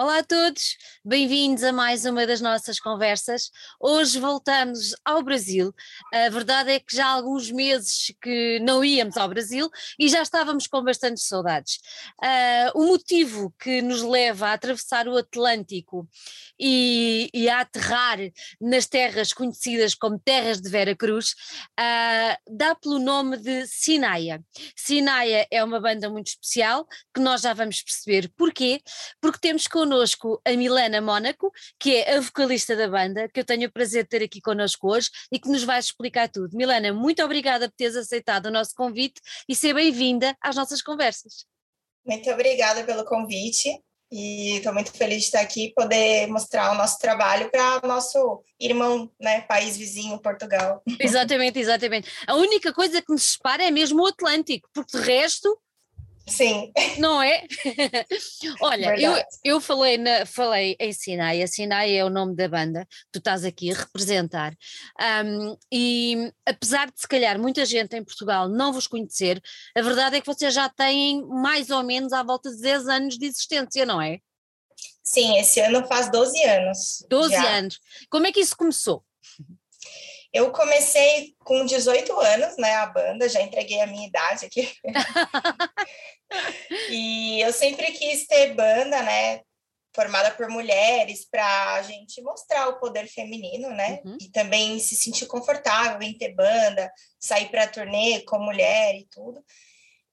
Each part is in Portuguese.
Olá a todos, bem-vindos a mais uma das nossas conversas. Hoje voltamos ao Brasil. A verdade é que já há alguns meses que não íamos ao Brasil e já estávamos com bastantes saudades. Uh, o motivo que nos leva a atravessar o Atlântico e, e a aterrar nas terras conhecidas como Terras de Vera Cruz uh, dá pelo nome de Sinaia. Sinaia é uma banda muito especial que nós já vamos perceber porquê, porque temos com connosco a Milena Mónaco, que é a vocalista da banda, que eu tenho o prazer de ter aqui connosco hoje e que nos vai explicar tudo. Milena, muito obrigada por teres aceitado o nosso convite e ser bem-vinda às nossas conversas. Muito obrigada pelo convite e estou muito feliz de estar aqui e poder mostrar o nosso trabalho para o nosso irmão, né, país vizinho, Portugal. Exatamente, exatamente. A única coisa que nos separa é mesmo o Atlântico, porque de resto Sim. Não é? Olha, eu, eu falei, na, falei em Sinai, a Sinai é o nome da banda que tu estás aqui a representar, um, e apesar de se calhar muita gente em Portugal não vos conhecer, a verdade é que vocês já têm mais ou menos à volta de 10 anos de existência, não é? Sim, esse ano faz 12 anos. 12 já. anos. Como é que isso começou? Eu comecei com 18 anos, né, a banda, já entreguei a minha idade aqui. e eu sempre quis ter banda, né, formada por mulheres, para a gente mostrar o poder feminino, né, uhum. e também se sentir confortável em ter banda, sair para turnê com mulher e tudo.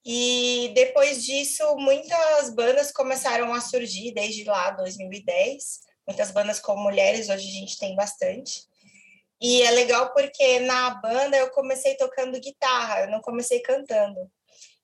E depois disso, muitas bandas começaram a surgir desde lá, 2010. Muitas bandas com mulheres, hoje a gente tem bastante. E é legal porque na banda eu comecei tocando guitarra, eu não comecei cantando.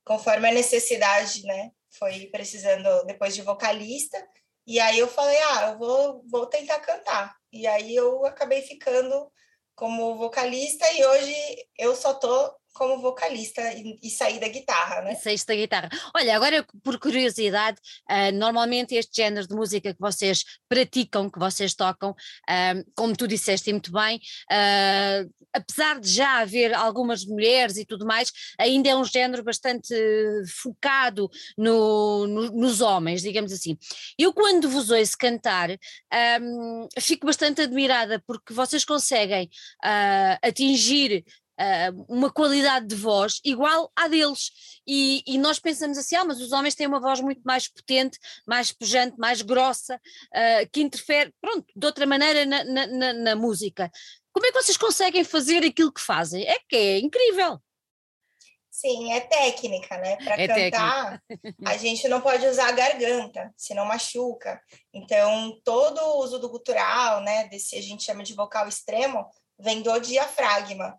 Conforme a necessidade, né? Foi precisando depois de vocalista. E aí eu falei, ah, eu vou, vou tentar cantar. E aí eu acabei ficando como vocalista e hoje eu só tô como vocalista e, e sair da guitarra, né? Saíste da guitarra. Olha, agora por curiosidade, uh, normalmente este género de música que vocês praticam, que vocês tocam, uh, como tu disseste muito bem, uh, apesar de já haver algumas mulheres e tudo mais, ainda é um género bastante focado no, no, nos homens, digamos assim. Eu quando vos ouço cantar, fico bastante admirada porque vocês conseguem atingir uh, uma qualidade de voz igual à deles. E, e, nós pensamos assim, ah, mas os homens têm uma voz muito mais potente, mais pujante, mais grossa, uh, que interfere, pronto, de outra maneira na, na, na, na música. Como é que vocês conseguem fazer aquilo que fazem? É que é incrível. Sim, é técnica, né? Para é cantar, técnica. a gente não pode usar a garganta, senão machuca. Então, todo o uso do gutural, né, desse a gente chama de vocal extremo, vem do diafragma.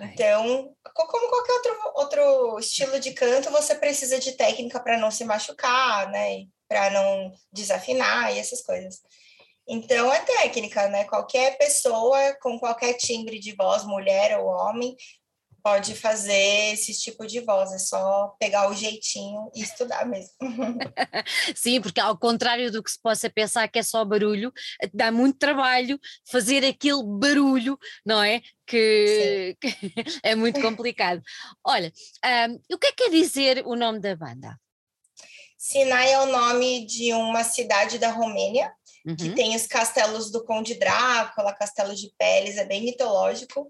Então, como qualquer outro, outro estilo de canto, você precisa de técnica para não se machucar, né? Para não desafinar e essas coisas. Então, é técnica, né? Qualquer pessoa com qualquer timbre de voz, mulher ou homem, pode fazer esse tipo de voz, é só pegar o jeitinho e estudar mesmo. Sim, porque ao contrário do que se possa pensar que é só barulho, dá muito trabalho fazer aquele barulho, não é? Que, que é muito complicado. Olha, um, o que é que quer dizer o nome da banda? Sinai é o nome de uma cidade da Romênia, uhum. que tem os castelos do Conde Drácula, Castelo de Peles, é bem mitológico.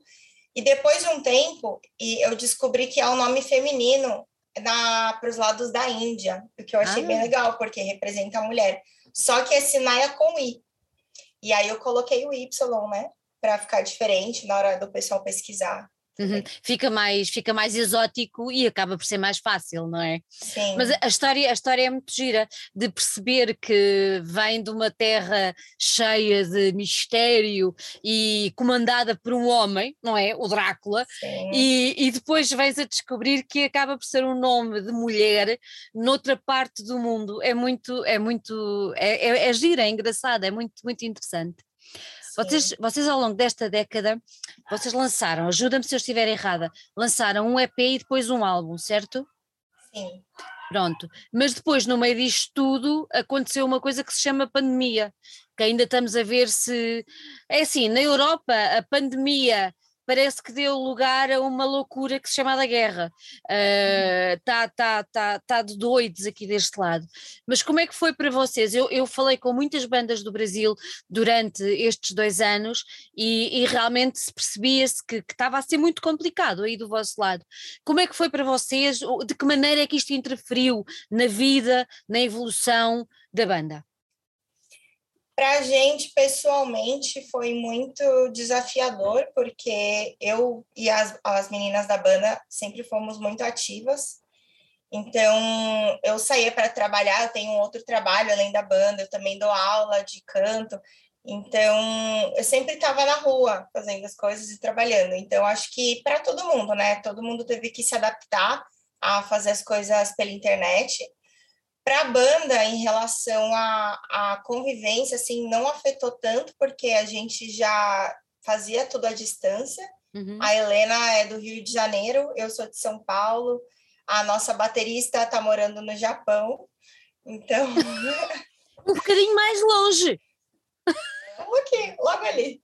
E depois de um tempo, e eu descobri que é um nome feminino para os lados da Índia, o que eu achei ah. bem legal, porque representa a mulher. Só que é Sinaia com I. E aí eu coloquei o Y, né? Para ficar diferente na hora do pessoal pesquisar. Uhum. Fica, mais, fica mais exótico e acaba por ser mais fácil, não é? Sim. Mas a história, a história é muito gira de perceber que vem de uma terra cheia de mistério e comandada por um homem, não é? O Drácula, e, e, depois vens a descobrir que acaba por ser um nome de mulher noutra parte do mundo. É muito, é muito, é, é, é gira, é engraçado, é muito, muito interessante. Vocês, vocês ao longo desta década, vocês lançaram, ajuda-me se eu estiver errada, lançaram um EP e depois um álbum, certo? Sim. Pronto, mas depois no meio disto tudo aconteceu uma coisa que se chama pandemia, que ainda estamos a ver se, é assim, na Europa a pandemia parece que deu lugar a uma loucura que se chama da guerra. Está uh, tá, tá, tá de doidos aqui deste lado. Mas como é que foi para vocês? Eu, eu falei com muitas bandas do Brasil durante estes dois anos e, e realmente se percebia-se que, que estava a ser muito complicado aí do vosso lado. Como é que foi para vocês? De que maneira é que isto interferiu na vida, na evolução da banda? Para a gente, pessoalmente, foi muito desafiador, porque eu e as, as meninas da banda sempre fomos muito ativas. Então, eu saía para trabalhar, eu tenho outro trabalho além da banda, eu também dou aula de canto. Então, eu sempre estava na rua fazendo as coisas e trabalhando. Então, acho que para todo mundo, né? Todo mundo teve que se adaptar a fazer as coisas pela internet. Para a banda, em relação à, à convivência, assim, não afetou tanto, porque a gente já fazia tudo à distância. Uhum. A Helena é do Rio de Janeiro, eu sou de São Paulo, a nossa baterista está morando no Japão, então... um bocadinho mais longe. Ok, logo ali.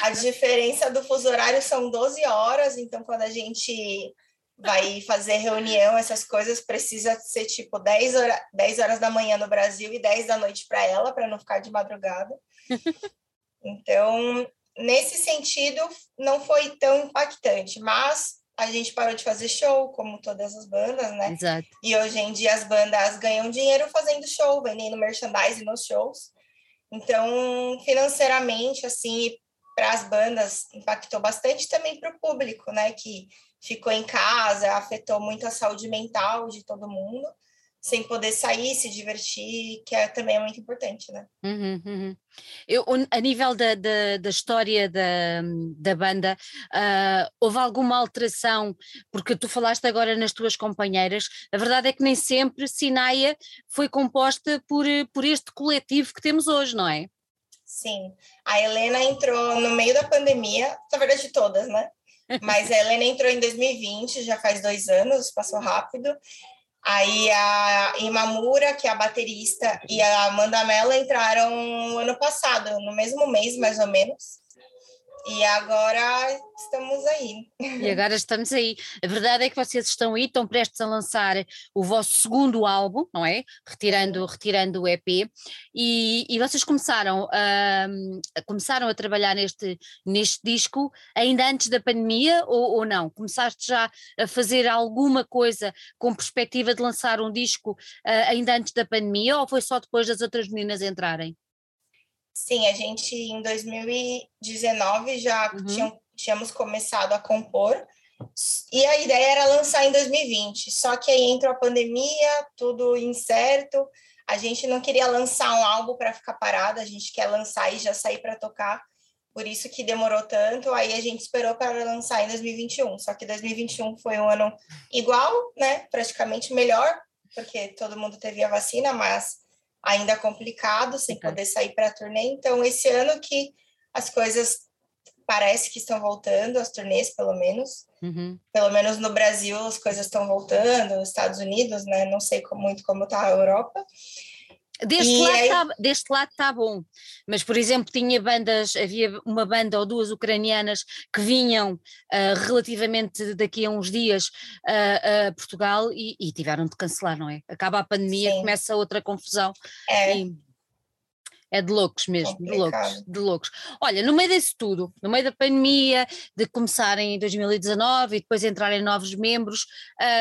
a diferença do fuso horário são 12 horas, então quando a gente vai fazer reunião, essas coisas, precisa ser tipo 10, hora, 10 horas da manhã no Brasil e 10 da noite para ela, para não ficar de madrugada. Então, nesse sentido, não foi tão impactante, mas a gente parou de fazer show, como todas as bandas, né? Exato. E hoje em dia as bandas ganham dinheiro fazendo show, vendendo merchandising nos shows. Então, financeiramente, assim, para as bandas impactou bastante também para o público, né? Que ficou em casa, afetou muito a saúde mental de todo mundo, sem poder sair, se divertir, que é, também é muito importante, né? Uhum, uhum. Eu, a nível da, da, da, história da, da banda, uh, houve alguma alteração? Porque tu falaste agora nas tuas companheiras, a verdade é que nem sempre Sinaia foi composta por, por este coletivo que temos hoje, não é? Sim, a Helena entrou no meio da pandemia, na verdade todas, né? Mas a Helena entrou em 2020, já faz dois anos, passou rápido. Aí a Imamura, que é a baterista, e a Amanda Mello entraram ano passado, no mesmo mês, mais ou menos. E agora estamos aí. E agora estamos aí. A verdade é que vocês estão aí, estão prestes a lançar o vosso segundo álbum, não é? Retirando, retirando o EP, e, e vocês começaram a, começaram a trabalhar neste, neste disco ainda antes da pandemia ou, ou não? Começaste já a fazer alguma coisa com perspectiva de lançar um disco uh, ainda antes da pandemia ou foi só depois das outras meninas entrarem? Sim, a gente em 2019 já uhum. tinha, tínhamos começado a compor e a ideia era lançar em 2020. Só que aí entrou a pandemia, tudo incerto. A gente não queria lançar um álbum para ficar parado, a gente quer lançar e já sair para tocar. Por isso que demorou tanto. Aí a gente esperou para lançar em 2021. Só que 2021 foi um ano igual, né? Praticamente melhor, porque todo mundo teve a vacina, mas ainda complicado, sem poder sair para a turnê. Então, esse ano que as coisas parece que estão voltando, as turnês, pelo menos. Uhum. Pelo menos no Brasil, as coisas estão voltando, nos Estados Unidos, né? Não sei muito como está a Europa. Deste lado, tá, deste lado está bom, mas por exemplo tinha bandas, havia uma banda ou duas ucranianas que vinham uh, relativamente daqui a uns dias uh, a Portugal e, e, tiveram de cancelar, não é? Acaba a pandemia, Sim. começa outra confusão. É. E, é de loucos mesmo, de loucos, de loucos. Olha, no meio disso tudo, no meio da pandemia, de começarem em 2019 e depois entrarem novos membros,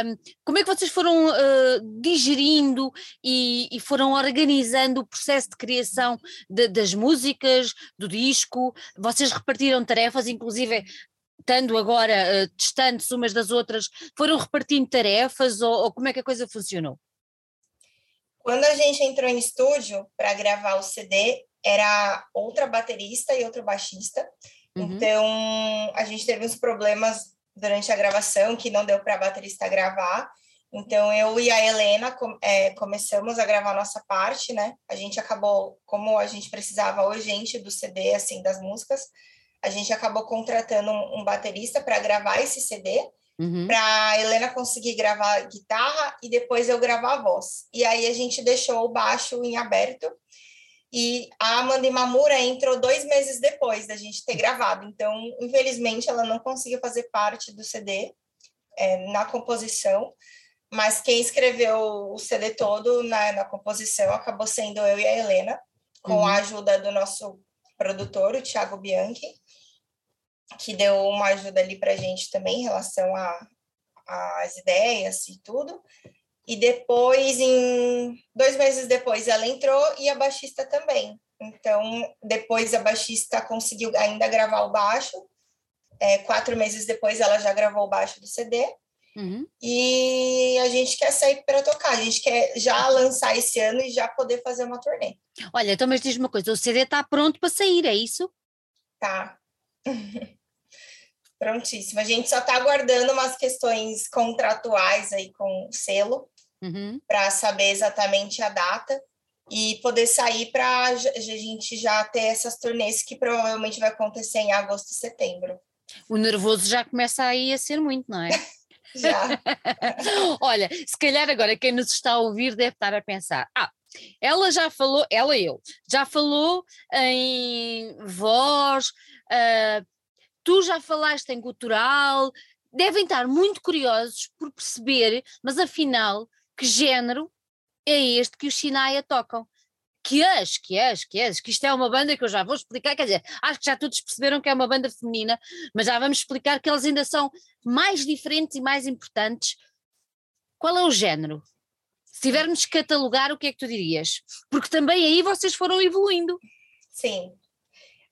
um, como é que vocês foram uh, digerindo e, e, foram organizando o processo de criação de, das músicas, do disco? Vocês repartiram tarefas, inclusive estando agora uh, distantes umas das outras, foram repartindo tarefas ou, ou como é que a coisa funcionou? Quando a gente entrou em estúdio para gravar o CD, era outra baterista e outro baixista. Uhum. Então, a gente teve uns problemas durante a gravação que não deu para a baterista gravar. Então, eu e a Helena é, começamos a gravar a nossa parte, né? A gente acabou, como a gente precisava urgente do CD, assim, das músicas, a gente acabou contratando um, um baterista para gravar esse CD uhum. para Helena conseguir gravar guitarra e depois eu gravar a voz. E aí a gente deixou o baixo em aberto. e a Amanda Imamura entrou dois meses depois da gente ter gravado. Então, infelizmente, ela não conseguiu fazer parte do CD é, na composição, mas quem escreveu o CD todo na, na composição acabou sendo eu e a Helena, com uhum. a ajuda do nosso produtor, o Thiago Bianchi, que deu uma ajuda ali para a gente também em relação às ideias e tudo. E depois, em dois meses depois, ela entrou e a baixista também. Então, depois a baixista conseguiu ainda gravar o baixo. É, quatro meses depois, ela já gravou o baixo do CD. Uhum. E a gente quer sair para tocar, a gente quer já lançar esse ano e já poder fazer uma turnê. Olha, então, mas diz uma coisa: o CD está pronto para sair, é isso? Tá. Prontíssimo. A gente só está aguardando umas questões contratuais aí com o selo uhum. para saber exatamente a data e poder sair para a gente já ter essas turnês que provavelmente vai acontecer em agosto e setembro. O nervoso já começa aí a ser muito, não é? já. Olha, se calhar agora quem nos está a ouvir deve estar a pensar: ah, ela já falou, ela e eu, já falou em voz, uh, tu já falaste em cultural, devem estar muito curiosos por perceber, mas afinal, que género é este que os Sinaia tocam? Que és, que és, que és, que isto é uma banda que eu já vou explicar, quer dizer, acho que já todos perceberam que é uma banda feminina, mas já vamos explicar que eles ainda são mais diferentes e mais importantes. Qual é o género? Se tivermos que catalogar, o que é que tu dirias? Porque também aí vocês foram evoluindo. Sim,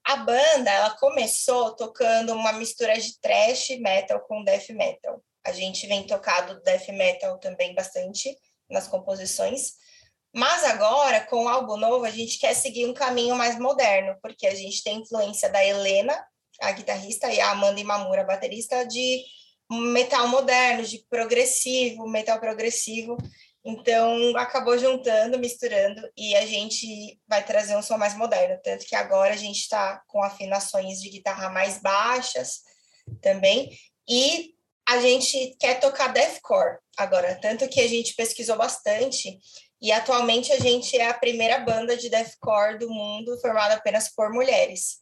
a banda, ela começou tocando uma mistura de thrash metal com death metal. A gente vem tocado death metal também bastante nas composições. Mas agora, com o álbum novo, a gente quer seguir um caminho mais moderno, porque a gente tem influência da Helena, a guitarrista, e a Amanda Imamura, a baterista, de metal moderno, de progressivo, metal progressivo. Então, acabou juntando, misturando, e a gente vai trazer um som mais moderno. Tanto que agora a gente está com afinações de guitarra mais baixas também. E a gente quer tocar deathcore agora. Tanto que a gente pesquisou bastante. E atualmente a gente é a primeira banda de deathcore do mundo formada apenas por mulheres.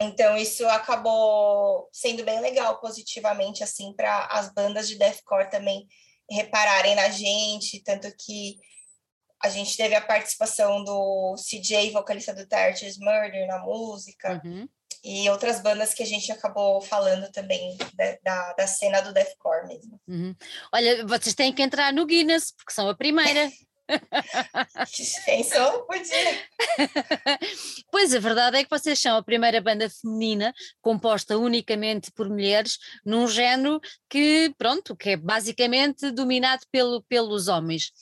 Então, isso acabou sendo bem legal, positivamente, assim, para as bandas de deathcore também repararem na gente, tanto que a gente teve a participação do CJ, vocalista do Tartar's Murder, na música, uhum. e outras bandas que a gente acabou falando também da, da, da cena do deathcore mesmo. Uhum. Olha, vocês têm que entrar no Guinness, porque são a primeira. Pensou? Podia. Pois a verdade é que vocês são a primeira banda feminina composta unicamente por mulheres num género que, pronto, que é basicamente dominado pelo, pelos homens.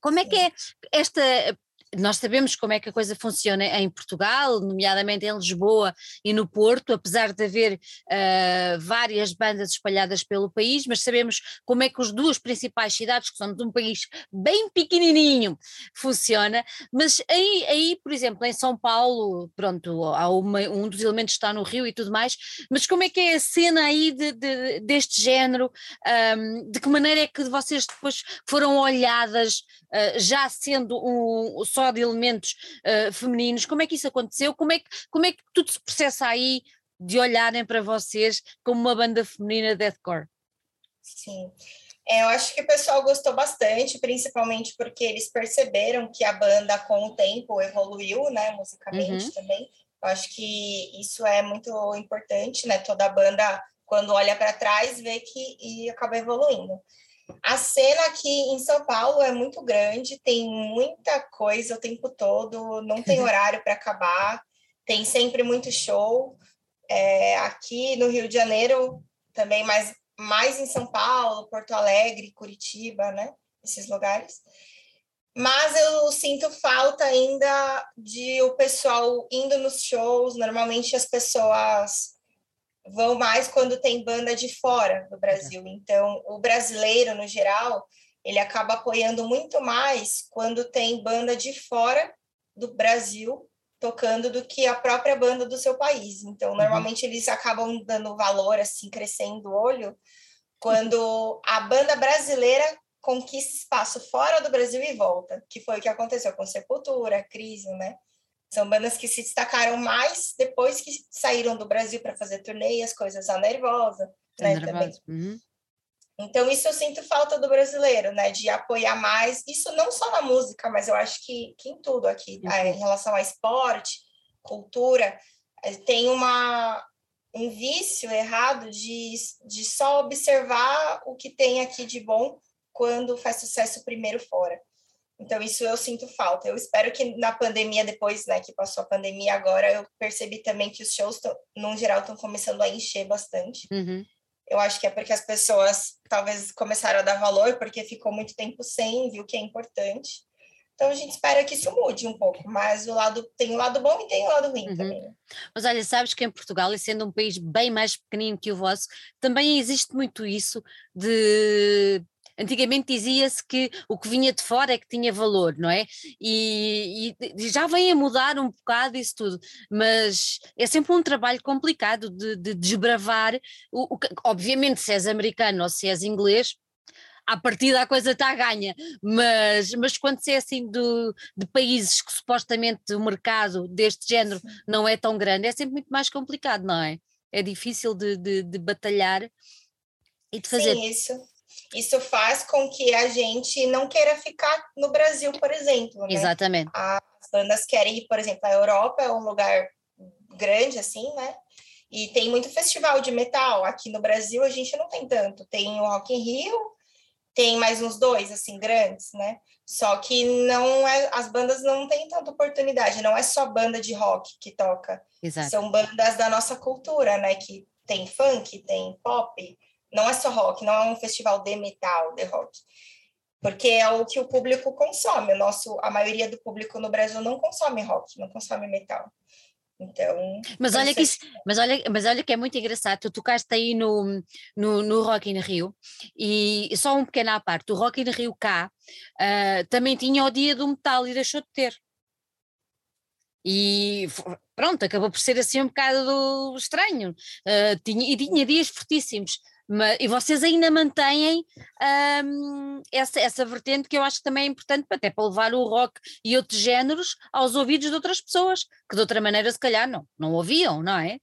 Como é que é esta nós sabemos como é que a coisa funciona em Portugal, nomeadamente em Lisboa e no Porto, apesar de haver uh, várias bandas espalhadas pelo país, mas sabemos como é que as duas principais cidades, que são de um país bem pequenininho, funciona. Mas aí, aí por exemplo, em São Paulo, pronto, há uma, um dos elementos está no Rio e tudo mais, mas como é que é a cena aí de, de, deste género? Um, de que maneira é que vocês depois foram olhadas, uh, já sendo um, só só de elementos uh, femininos, como é que isso aconteceu? Como é que, como é que tudo se processa aí de olharem para vocês como uma banda feminina de deathcore? Sim. É, eu acho que o pessoal gostou bastante, principalmente porque eles perceberam que a banda, com o tempo, evoluiu, né, musicalmente uhum. também. Eu acho que isso é muito importante, né? Toda banda, quando olha para trás, vê que e acaba evoluindo. A cena aqui em São Paulo é muito grande, tem muita coisa o tempo todo, não tem horário para acabar, tem sempre muito show. É, aqui no Rio de Janeiro, também mais, mais em São Paulo, Porto Alegre, Curitiba, né? Esses lugares. Mas eu sinto falta ainda de o pessoal indo nos shows. Normalmente as pessoas vão mais quando tem banda de fora do Brasil. Então, o brasileiro, no geral, ele acaba apoiando muito mais quando tem banda de fora do Brasil tocando do que a própria banda do seu país. Então, uhum. normalmente eles acabam dando valor assim, crescendo o olho quando a banda brasileira conquista espaço fora do Brasil e volta, que foi o que aconteceu com Sepultura, Crise, né? São bandas que se destacaram mais depois que saíram do Brasil para fazer turnê e as coisas a nervosa, né? Também. Uhum. Então, isso eu sinto falta do brasileiro, né? De apoiar mais, isso não só na música, mas eu acho que, que em tudo aqui, uhum. em relação a esporte, cultura, eh, tem uma, um vício errado de, de só observar o que tem aqui de bom quando faz sucesso primeiro fora. Então, isso eu sinto falta. Eu espero que na pandemia, depois né, que passou a pandemia, agora eu percebi também que os shows, tão, no geral, estão começando a encher bastante. Uhum. Eu acho que é porque as pessoas talvez começaram a dar valor, porque ficou muito tempo sem, viu que é importante. Então a gente espera que isso mude um pouco, mas o lado tem o lado bom e tem o lado ruim uhum. também. Né? Mas olha, sabes que em Portugal, e sendo um país bem mais pequenino que o vosso, também existe muito isso de Antigamente dizia-se que o que vinha de fora é que tinha valor, não é? E, e, já vem a mudar um bocado isso tudo, mas é sempre um trabalho complicado de, de desbravar. O, o, obviamente, se és americano ou se és inglês, à partida a coisa está a ganha, mas, mas quando se é assim do, de países que supostamente o mercado deste género não é tão grande, é sempre muito mais complicado, não é? É difícil de, de, de batalhar e de fazer. Sim, isso. Isso faz com que a gente não queira ficar no Brasil, por exemplo. Né? Exatamente. As bandas querem ir, por exemplo, a Europa é um lugar grande, assim, né? E tem muito festival de metal. Aqui no Brasil a gente não tem tanto. Tem o Rock in Rio, tem mais uns dois, assim, grandes, né? Só que não é, as bandas não têm tanta oportunidade, não é só banda de rock que toca. Exato. São bandas da nossa cultura, né? Que tem funk, tem pop, não é só rock, não é um festival de metal, de rock. Porque é o que o público consome. O nosso, a maioria do público no Brasil não consome rock, não consome metal. Então, mas olha, que isso, mas, olha, mas olha que é muito engraçado, tu tocaste aí no, no, no Rock in Rio e só um pequeno à parte, o Rock in Rio cá uh, também tinha o dia do metal e deixou de ter. E pronto, acabou por ser assim um bocado estranho. Uh, tinha, e tinha dias fortíssimos. Mas, e vocês ainda mantêm um, essa, essa vertente que eu acho que também é importante até para levar o rock e outros géneros aos ouvidos de outras pessoas, que de outra maneira se calhar não, não ouviam, não é?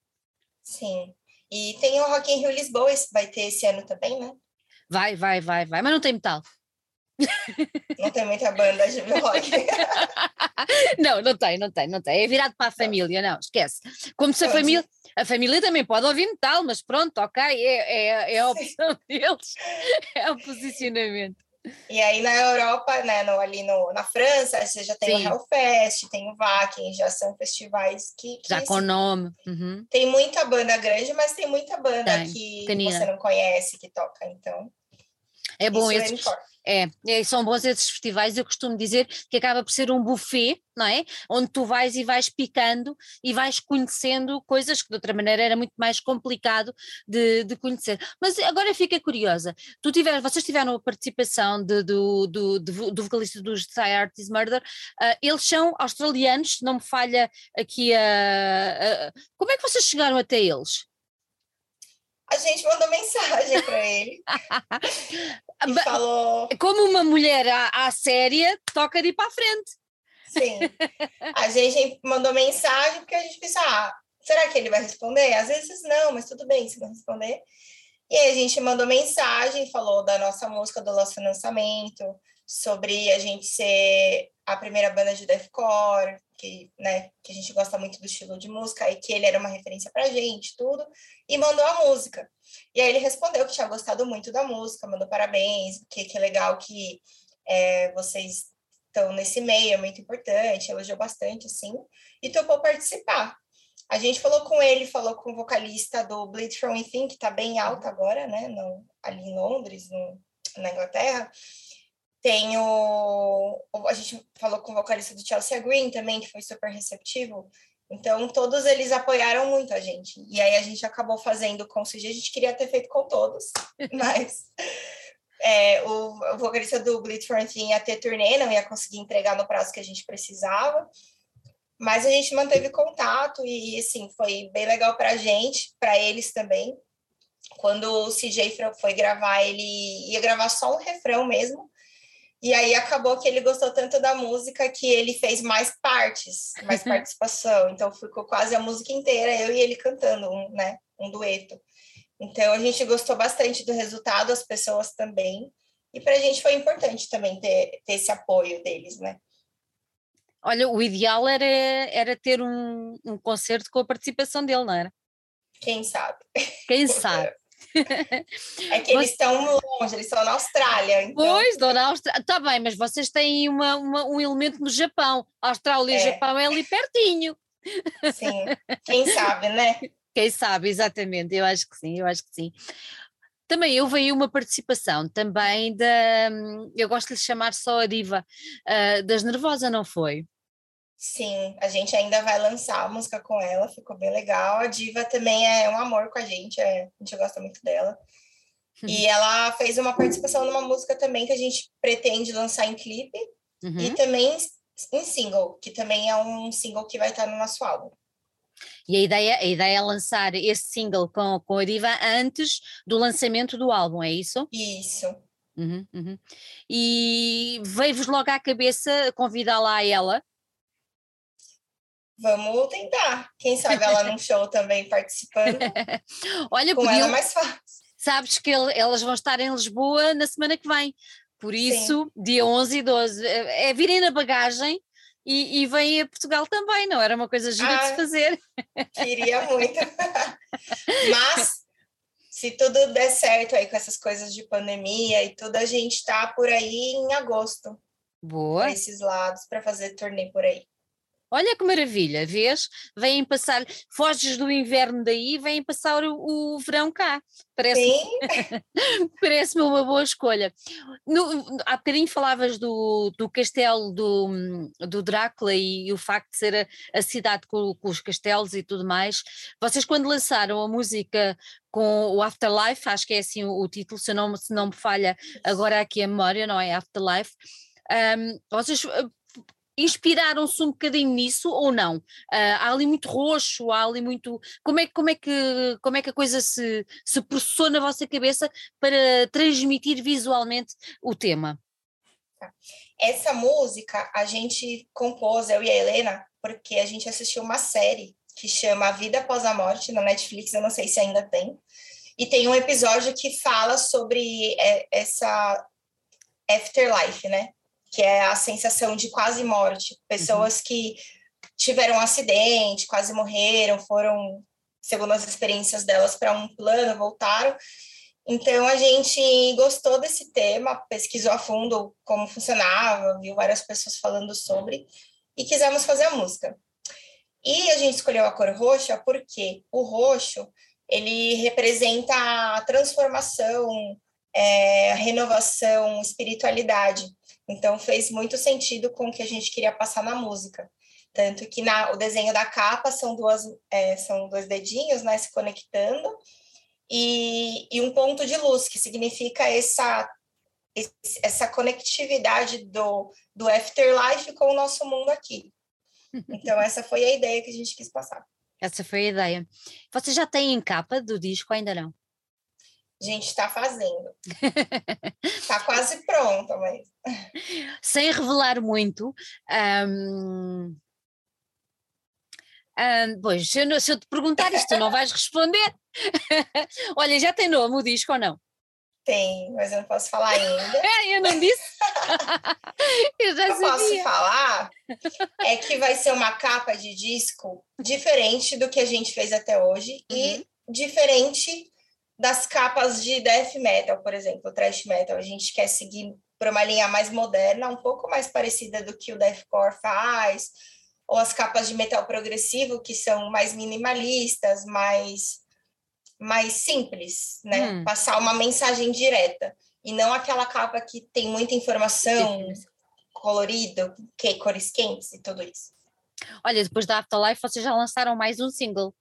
Sim. E tem o Rock in Rio Lisboa, vai ter esse ano também, né? Vai, vai, vai, vai, mas não tem metal. Não tem muita banda de rock. não, não tem, não tem, não tem. É virado para a família, não, esquece. Como se a família, a família também pode ouvir metal, mas pronto, ok, é, é, é a opção deles, é o posicionamento. E aí na Europa, né, no, ali no, na França, você já tem Sim. o Hellfest, tem o Wacken, já são festivais que... que já com nome. Uhum. Tem muita banda grande, mas tem muita banda tem. que Canina. você não conhece que toca, então... É bom isso esse, é, são bons esses festivais, eu costumo dizer que acaba por ser um buffet, não é? Onde tu vais e vais picando e vais conhecendo coisas que de outra maneira era muito mais complicado de, de conhecer. Mas agora fica curiosa, tu tiver, vocês tiveram a participação de, do, do, do, do vocalista dos Psy Artist Murder, uh, eles são australianos, não me falha aqui a, a... Como é que vocês chegaram até eles? A gente mandou mensagem para ele. e falou. Como uma mulher à, à séria, toca de ir para frente. Sim. A gente mandou mensagem porque a gente pensou, ah, será que ele vai responder? Às vezes não, mas tudo bem se não responder. E aí a gente mandou mensagem, falou da nossa música, do nosso lançamento, sobre a gente ser a primeira banda de deathcore, que, né, que a gente gosta muito do estilo de música e que ele era uma referência pra gente, tudo, e mandou a música. E aí ele respondeu que tinha gostado muito da música, mandou parabéns, que, que legal que é, vocês estão nesse meio, é muito importante, elogiou bastante, assim, e topou participar. A gente falou com ele, falou com o vocalista do Bleed From Within, que está bem alto agora, né, no, ali em Londres, no, na Inglaterra, tem o. A gente falou com o vocalista do Chelsea Green também, que foi super receptivo. Então, todos eles apoiaram muito a gente. E aí a gente acabou fazendo com o CG, a gente queria ter feito com todos, mas é, o, o vocalista do Blitzfront ia ter turnê, não ia conseguir entregar no prazo que a gente precisava. Mas a gente manteve contato e, assim, foi bem legal para a gente, para eles também. quando o CJ foi gravar, ele ia gravar só um refrão mesmo. E aí acabou que ele gostou tanto da música que ele fez mais partes, mais participação. Então ficou quase a música inteira, eu e ele cantando, um, né? Um dueto. Então a gente gostou bastante do resultado, as pessoas também. E para a gente foi importante também ter, ter esse apoio deles, né? Olha, o ideal era, era ter um, um concerto com a participação dele, não era? Quem sabe? Quem sabe? É que eles estão longe, eles estão na Austrália. Então... Pois, estão na Austrália. Está bem, mas vocês têm uma, uma, um elemento no Japão. A Austrália e o Japão é ali pertinho. Sim, quem sabe, né? Quem sabe, exatamente, eu acho que sim, eu acho que sim. Também houve aí uma participação também da, eu gosto de lhe chamar só a diva, uh, das Nervosa, não foi? Sim, a gente ainda vai lançar a música com ela, ficou bem legal. A Diva também é um amor com a gente, é, a gente gosta muito dela. E uhum. ela fez uma participação numa música também que a gente pretende lançar em clipe uhum. e também em single, que também é um single que vai estar no nosso álbum. E a ideia, a ideia é lançar esse single com, com a Diva antes do lançamento do álbum, é isso? Isso. Uhum, uhum. E veio-vos logo à cabeça convidá-la a ela Vamos tentar. Quem sabe ela num show também participando. Olha, com podiam, ela é mais fácil. Sabes que elas vão estar em Lisboa na semana que vem. Por isso, Sim. dia 11 e 12, é, é virem na bagagem e, e vêm a Portugal também, não era uma coisa gira ah, de se fazer. Queria muito. Mas, se tudo der certo aí com essas coisas de pandemia e tudo, a gente está por aí em agosto. Boa. Esses lados para fazer turnê por aí. Olha que maravilha, vês? Vêm passar, foges do inverno daí, vêm passar o, o verão cá. Parece-me parece uma boa escolha. No, há bocadinho falavas do, do castelo do, do Drácula e, e o facto de ser a, a cidade com, com, os castelos e tudo mais. Vocês, quando lançaram a música com o Afterlife, acho que é assim o, o título, se não, se não me falha agora aqui a memória, não é? Afterlife. Um, vocês inspiraram-se um bocadinho nisso ou não? Uh, há ali muito roxo, há ali muito. Como é, como é, que, como é que a coisa se, se processou na vossa cabeça para transmitir visualmente o tema? Essa música a gente compôs, eu e a Helena, porque a gente assistiu uma série que chama A Vida Após a Morte na Netflix, eu não sei se ainda tem. E tem um episódio que fala sobre é, essa afterlife, né? Que é a sensação de quase morte. Pessoas uhum. que tiveram um acidente, quase morreram, foram, segundo as experiências delas, para um plano, voltaram. Então a gente gostou desse tema, pesquisou a fundo como funcionava, viu várias pessoas falando sobre e quisemos fazer a música. E a gente escolheu a cor roxa porque o roxo ele representa a transformação, é, a renovação, espiritualidade. Então fez muito sentido com o que a gente queria passar na música. Tanto que na, o desenho da capa são, duas, é, são dois dedinhos né, se conectando e, e um ponto de luz, que significa essa, essa conectividade do, do afterlife com o nosso mundo aqui. Então, essa foi a ideia que a gente quis passar. Essa foi a ideia. Você já tem capa do disco ainda não? A gente está fazendo. Está quase pronta, mas. Sem revelar muito. Um... Um, pois, se eu, se eu, te perguntar isto, não vais responder. Olha, já tem nome o disco ou não? Tem, mas eu não posso falar ainda. eu não disse? eu já eu posso falar é que vai ser uma capa de disco diferente do que a gente fez até hoje uhum. e diferente das capas de death metal, por exemplo, thrash metal. A gente quer seguir para uma linha mais moderna, um pouco mais parecida do que o deathcore faz, ou as capas de metal progressivo que são mais minimalistas, mais mais simples, né? Hum. Passar uma mensagem direta e não aquela capa que tem muita informação colorido, que cores quentes e tudo isso. Olha, depois da Afterlife vocês já lançaram mais um single.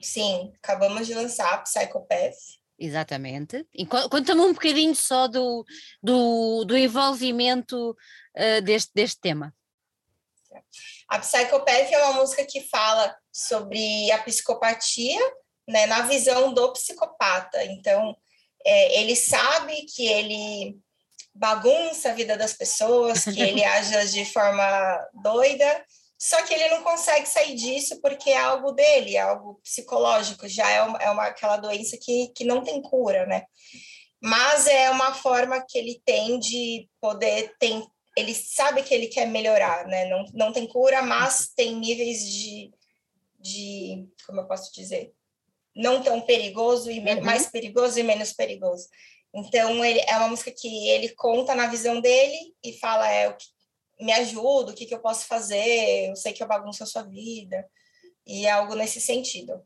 Sim, acabamos de lançar Psychopath. Exatamente. E conta-me um bocadinho só do, do, do envolvimento uh, deste, deste tema. A Psychopath é uma música que fala sobre a psicopatia né, na visão do psicopata. Então, é, ele sabe que ele bagunça a vida das pessoas, que ele age de forma doida, só que ele não consegue sair disso porque é algo dele, é algo psicológico, já é, uma, é uma, aquela doença que, que não tem cura, né? Mas é uma forma que ele tem de poder, tem, ele sabe que ele quer melhorar, né? Não, não tem cura, mas tem níveis de, de como eu posso dizer? Não tão perigoso e uhum. mais perigoso e menos perigoso. Então, ele, é uma música que ele conta na visão dele e fala é, o que, me ajuda, o que, que eu posso fazer, eu sei que eu bagunço a sua vida, e é algo nesse sentido.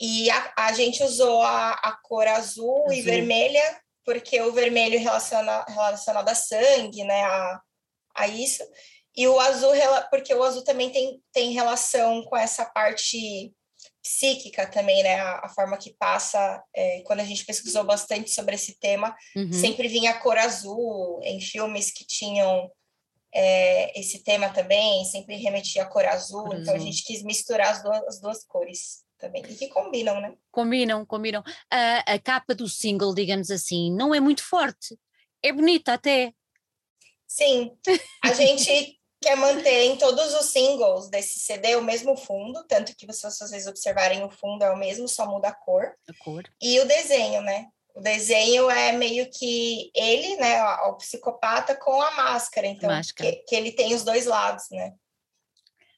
E a, a gente usou a, a cor azul, azul, e vermelha, porque o vermelho relaciona, relacionado a sangue, né, a, a isso, e o azul, porque o azul também tem, tem relação com essa parte psíquica também, né? A, a forma que passa, é, quando a gente pesquisou bastante sobre esse tema, uhum. sempre vinha a cor azul em filmes que tinham é, esse tema também, sempre remetia a cor azul, cor então a gente quis misturar as duas, as duas cores também, e que combinam, né? Combinam, combinam. A, a capa do single, digamos assim, não é muito forte, é bonita até. Sim, a gente quer manter em todos os singles desse CD o mesmo fundo, tanto que se vocês observarem o fundo é o mesmo, só muda a cor. A cor. E o desenho, né? O desenho é meio que ele, né, o psicopata com a máscara, então máscara. Que, que, ele tem os dois lados, né?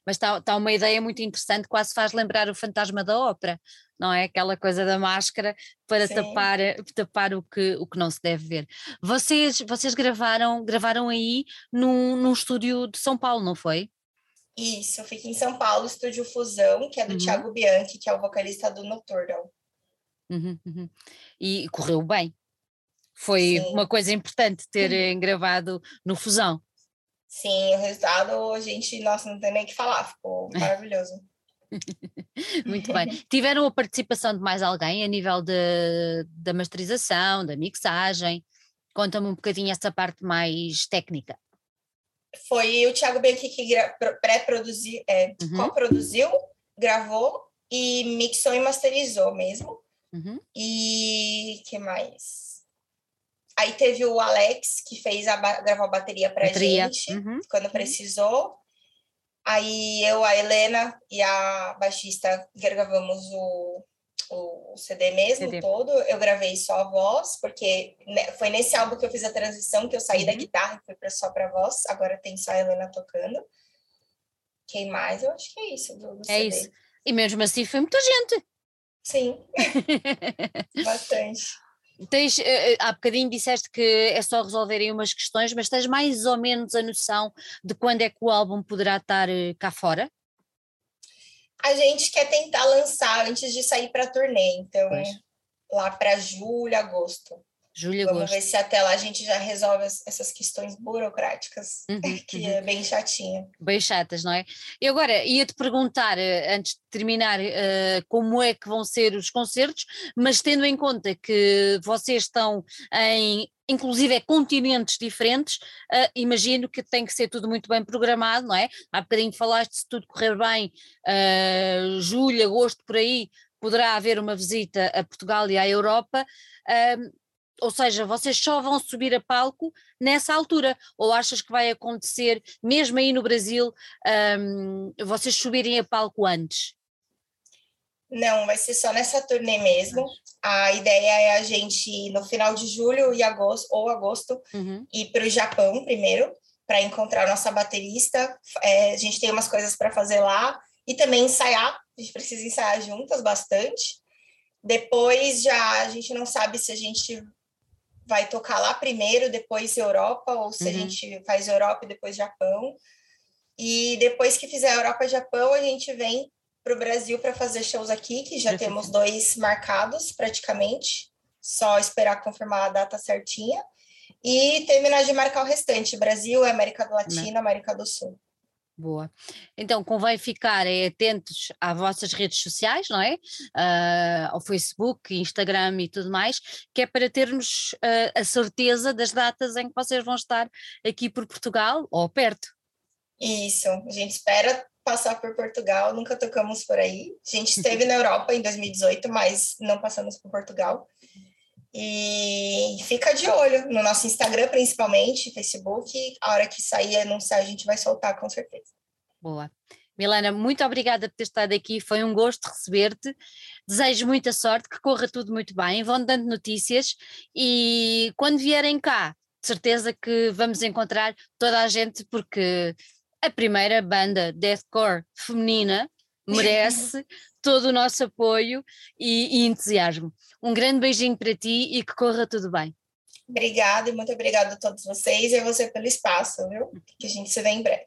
Mas está tá uma ideia muito interessante, quase faz lembrar o fantasma da ópera, não é? Aquela coisa da máscara para tapar, tapar o, que, o que não se deve ver. Vocês, vocês gravaram, gravaram aí num, num estúdio de São Paulo, não foi? Isso, fica em São Paulo, estúdio Fusão, que é do uhum. Thiago Bianchi, que é o vocalista do Nocturnal. Uhum, uhum. E correu bem. Foi Sim. uma coisa importante ter gravado no Fusão. Sim, o resultado, a gente, nossa, não tem nem o que falar, ficou maravilhoso. Muito bem. Tiveram a participação de mais alguém a nível de, da masterização, da mixagem? Conta-me um bocadinho essa parte mais técnica. Foi o Thiago Bianchi que pré-produziu, é, uhum. co-produziu, gravou e mixou e masterizou mesmo. Uhum. E que mais? Aí teve o Alex, que fez a, gravou a bateria pra bateria. gente uhum. quando uhum. precisou. Aí eu, a Helena e a baixista gravamos o, o CD mesmo CD. todo. Eu gravei só a voz, porque né, foi nesse álbum que eu fiz a transição, que eu saí uhum. da guitarra e fui pra, só para voz. Agora tem só a Helena tocando. Quem mais? Eu acho que é isso do, do é CD. isso. E mesmo assim foi muita gente. Sim, bastante. Tens, eh, eh, há bocadinho disseste que é só resolverem umas questões, mas tens mais ou menos a noção de quando é que o álbum poderá estar eh, cá fora? A gente quer tentar lançar antes de sair para turnê, então lá para julho, agosto. Vamos ver se até lá a gente já resolve essas questões burocráticas, uhum, que uhum. é bem chatinha. Bem chatas, não é? E agora, ia-te perguntar, eh, antes de terminar, uh, como é que vão ser os concertos, mas tendo em conta que vocês estão em inclusive é continentes diferentes, uh, imagino que tem que ser tudo muito bem programado, não é? Há bocadinho falaste, se tudo correr bem, uh, julho, agosto, por aí, poderá haver uma visita a Portugal e à Europa. Uh, ou seja, vocês só vão subir a palco nessa altura, ou achas que vai acontecer, mesmo aí no Brasil, um, vocês subirem a palco antes? Não, vai ser só nessa turnê mesmo. A ideia é a gente, no final de julho e agosto, ou agosto, uhum. ir para o Japão primeiro, para encontrar nossa baterista. É, a gente tem umas coisas para fazer lá e também ensaiar. A gente precisa ensaiar juntas bastante. Depois já a gente não sabe se a gente vai tocar lá primeiro, depois Europa, ou se uhum. a gente faz Europa e depois Japão. E depois que fizer Europa e Japão, a gente vem para o Brasil para fazer shows aqui, que já temos dois marcados praticamente, só esperar confirmar a data certinha. E terminar de marcar o restante: Brasil, América Latina, América do Sul. Boa. Então convém ficar atentos às vossas redes sociais, não é? Uh, ao Facebook, Instagram e tudo mais, que é para termos uh, a certeza das datas em que vocês vão estar aqui por Portugal ou perto. Isso, a gente espera passar por Portugal, nunca tocamos por aí. A gente esteve na Europa em 2018, mas não passamos por Portugal. E fica de olho no nosso Instagram, principalmente, Facebook. A hora que sair anunciar, a gente vai soltar com certeza. Boa. Milana, muito obrigada por ter estado aqui, foi um gosto receber-te. Desejo muita sorte, que corra tudo muito bem, vão dando notícias e quando vierem cá, de certeza que vamos encontrar toda a gente, porque a primeira banda deathcore feminina merece todo o nosso apoio e, e, entusiasmo. Um grande beijinho para ti e que corra tudo bem. Obrigada e muito obrigada a todos vocês e a você pelo espaço, viu? Que a gente se vê em breve.